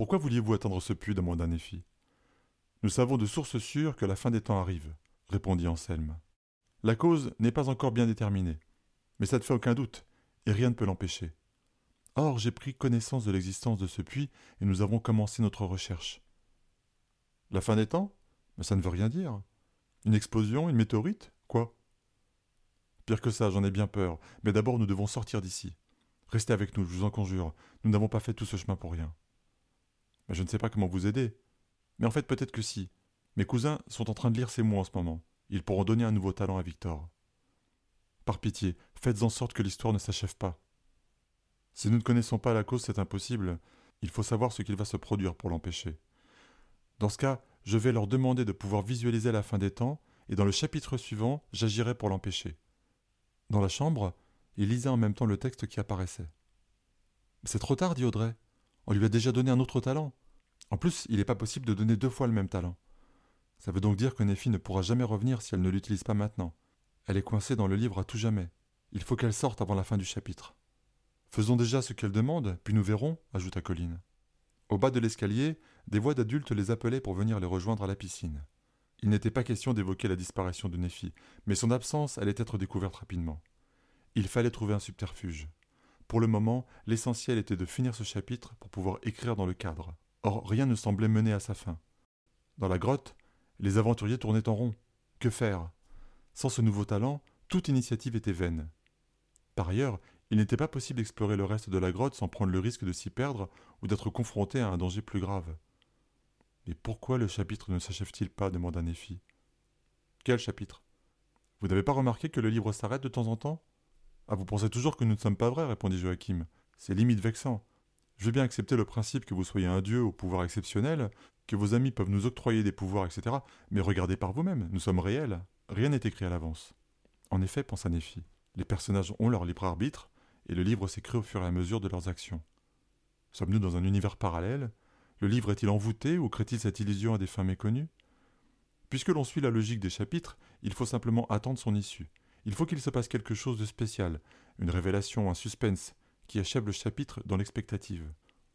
Pourquoi vouliez-vous atteindre ce puits demanda Néphi. Nous savons de sources sûres que la fin des temps arrive, répondit Anselme. La cause n'est pas encore bien déterminée, mais ça ne fait aucun doute, et rien ne peut l'empêcher. Or, j'ai pris connaissance de l'existence de ce puits et nous avons commencé notre recherche. La fin des temps? Mais ça ne veut rien dire. Une explosion, une météorite? Quoi? Pire que ça, j'en ai bien peur, mais d'abord nous devons sortir d'ici. Restez avec nous, je vous en conjure, nous n'avons pas fait tout ce chemin pour rien. Je ne sais pas comment vous aider. Mais en fait, peut-être que si. Mes cousins sont en train de lire ces mots en ce moment. Ils pourront donner un nouveau talent à Victor. Par pitié, faites en sorte que l'histoire ne s'achève pas. Si nous ne connaissons pas la cause, c'est impossible. Il faut savoir ce qu'il va se produire pour l'empêcher. Dans ce cas, je vais leur demander de pouvoir visualiser la fin des temps, et dans le chapitre suivant, j'agirai pour l'empêcher. Dans la chambre, il lisait en même temps le texte qui apparaissait. C'est trop tard, dit Audrey. On lui a déjà donné un autre talent. En plus, il n'est pas possible de donner deux fois le même talent. Ça veut donc dire que Nephi ne pourra jamais revenir si elle ne l'utilise pas maintenant. Elle est coincée dans le livre à tout jamais. Il faut qu'elle sorte avant la fin du chapitre. Faisons déjà ce qu'elle demande, puis nous verrons, ajouta Colline. Au bas de l'escalier, des voix d'adultes les appelaient pour venir les rejoindre à la piscine. Il n'était pas question d'évoquer la disparition de Nephi, mais son absence allait être découverte rapidement. Il fallait trouver un subterfuge. Pour le moment, l'essentiel était de finir ce chapitre pour pouvoir écrire dans le cadre. Or, rien ne semblait mener à sa fin. Dans la grotte, les aventuriers tournaient en rond. Que faire? Sans ce nouveau talent, toute initiative était vaine. Par ailleurs, il n'était pas possible d'explorer le reste de la grotte sans prendre le risque de s'y perdre ou d'être confronté à un danger plus grave. Mais pourquoi le chapitre ne s'achève-t-il pas? demanda Néphi. Quel chapitre? Vous n'avez pas remarqué que le livre s'arrête de temps en temps? Ah, vous pensez toujours que nous ne sommes pas vrais, répondit Joachim. C'est limite vexant. Je veux bien accepter le principe que vous soyez un dieu au pouvoir exceptionnel, que vos amis peuvent nous octroyer des pouvoirs, etc. Mais regardez par vous-même, nous sommes réels. Rien n'est écrit à l'avance. En effet, pensa Néphi, les personnages ont leur libre arbitre, et le livre s'écrit au fur et à mesure de leurs actions. Sommes-nous dans un univers parallèle? Le livre est-il envoûté ou crée-t-il cette illusion à des fins méconnues? Puisque l'on suit la logique des chapitres, il faut simplement attendre son issue. Il faut qu'il se passe quelque chose de spécial, une révélation, un suspense, qui achève le chapitre dans l'expectative.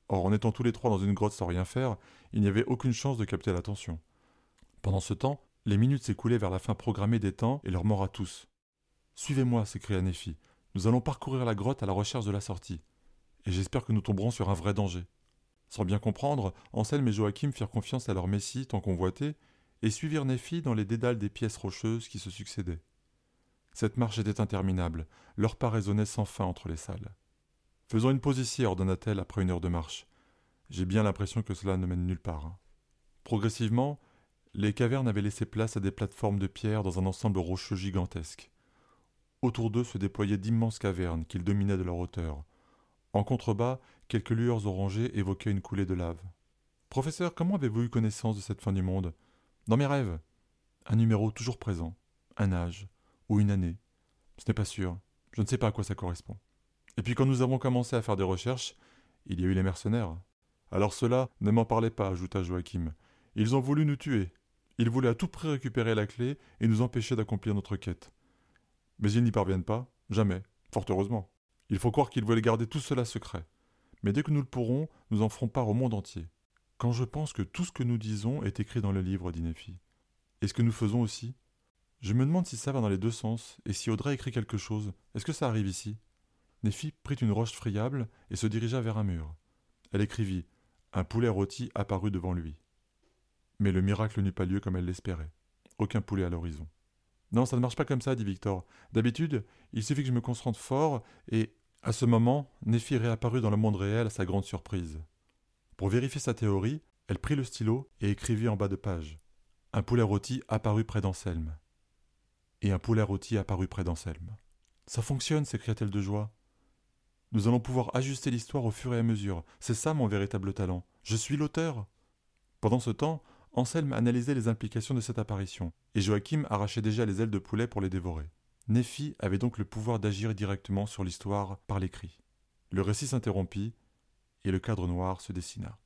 Or, en étant tous les trois dans une grotte sans rien faire, il n'y avait aucune chance de capter l'attention. Pendant ce temps, les minutes s'écoulaient vers la fin programmée des temps et leur mort à tous. Suivez-moi, s'écria Néphi. Nous allons parcourir la grotte à la recherche de la sortie. Et j'espère que nous tomberons sur un vrai danger. Sans bien comprendre, Anselme et Joachim firent confiance à leur messie tant convoité et suivirent Néphi dans les dédales des pièces rocheuses qui se succédaient. Cette marche était interminable, leur pas résonnait sans fin entre les salles. Faisons une pause ici, ordonna-t-elle après une heure de marche. J'ai bien l'impression que cela ne mène nulle part. Progressivement, les cavernes avaient laissé place à des plateformes de pierre dans un ensemble rocheux gigantesque. Autour d'eux se déployaient d'immenses cavernes qu'ils dominaient de leur hauteur. En contrebas, quelques lueurs orangées évoquaient une coulée de lave. Professeur, comment avez-vous eu connaissance de cette fin du monde? Dans mes rêves. Un numéro toujours présent, un âge, ou une année. Ce n'est pas sûr. Je ne sais pas à quoi ça correspond. Et puis quand nous avons commencé à faire des recherches, il y a eu les mercenaires. Alors cela ne m'en parlait pas, ajouta Joachim. Ils ont voulu nous tuer. Ils voulaient à tout prix récupérer la clé et nous empêcher d'accomplir notre quête. Mais ils n'y parviennent pas, jamais, fort heureusement. Il faut croire qu'ils voulaient garder tout cela secret. Mais dès que nous le pourrons, nous en ferons part au monde entier. Quand je pense que tout ce que nous disons est écrit dans le livre, dit Nephi. Et ce que nous faisons aussi? Je me demande si ça va dans les deux sens, et si Audrey écrit quelque chose, est-ce que ça arrive ici? Néphi prit une roche friable et se dirigea vers un mur. Elle écrivit Un poulet rôti apparut devant lui. Mais le miracle n'eut pas lieu comme elle l'espérait. Aucun poulet à l'horizon. Non, ça ne marche pas comme ça, dit Victor. D'habitude, il suffit que je me concentre fort et. À ce moment, Néphi réapparut dans le monde réel à sa grande surprise. Pour vérifier sa théorie, elle prit le stylo et écrivit en bas de page. Un poulet rôti apparut près d'Anselme. Et un poulet rôti apparut près d'Anselme. Ça fonctionne, s'écria-t-elle de joie. Nous allons pouvoir ajuster l'histoire au fur et à mesure. C'est ça mon véritable talent. Je suis l'auteur. Pendant ce temps, Anselme analysait les implications de cette apparition, et Joachim arrachait déjà les ailes de poulet pour les dévorer. Néphi avait donc le pouvoir d'agir directement sur l'histoire par l'écrit. Le récit s'interrompit, et le cadre noir se dessina.